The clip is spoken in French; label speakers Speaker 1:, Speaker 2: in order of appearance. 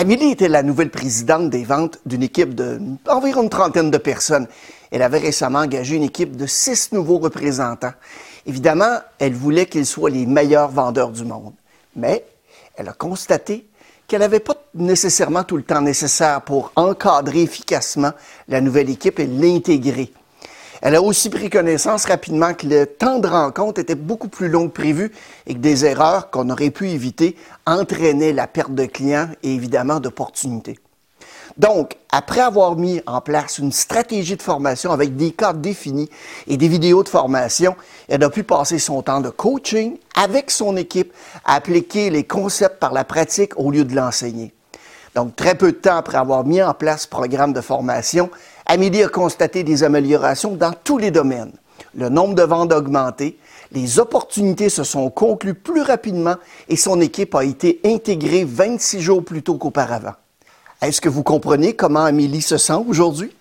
Speaker 1: Amélie était la nouvelle présidente des ventes d'une équipe d'environ une trentaine de personnes. Elle avait récemment engagé une équipe de six nouveaux représentants. Évidemment, elle voulait qu'ils soient les meilleurs vendeurs du monde. Mais elle a constaté qu'elle n'avait pas nécessairement tout le temps nécessaire pour encadrer efficacement la nouvelle équipe et l'intégrer. Elle a aussi pris connaissance rapidement que le temps de rencontre était beaucoup plus long que prévu et que des erreurs qu'on aurait pu éviter entraînaient la perte de clients et évidemment d'opportunités. Donc, après avoir mis en place une stratégie de formation avec des cadres définis et des vidéos de formation, elle a pu passer son temps de coaching avec son équipe à appliquer les concepts par la pratique au lieu de l'enseigner. Donc, très peu de temps après avoir mis en place ce programme de formation, Amélie a constaté des améliorations dans tous les domaines. Le nombre de ventes a augmenté, les opportunités se sont conclues plus rapidement et son équipe a été intégrée 26 jours plus tôt qu'auparavant. Est-ce que vous comprenez comment Amélie se sent aujourd'hui?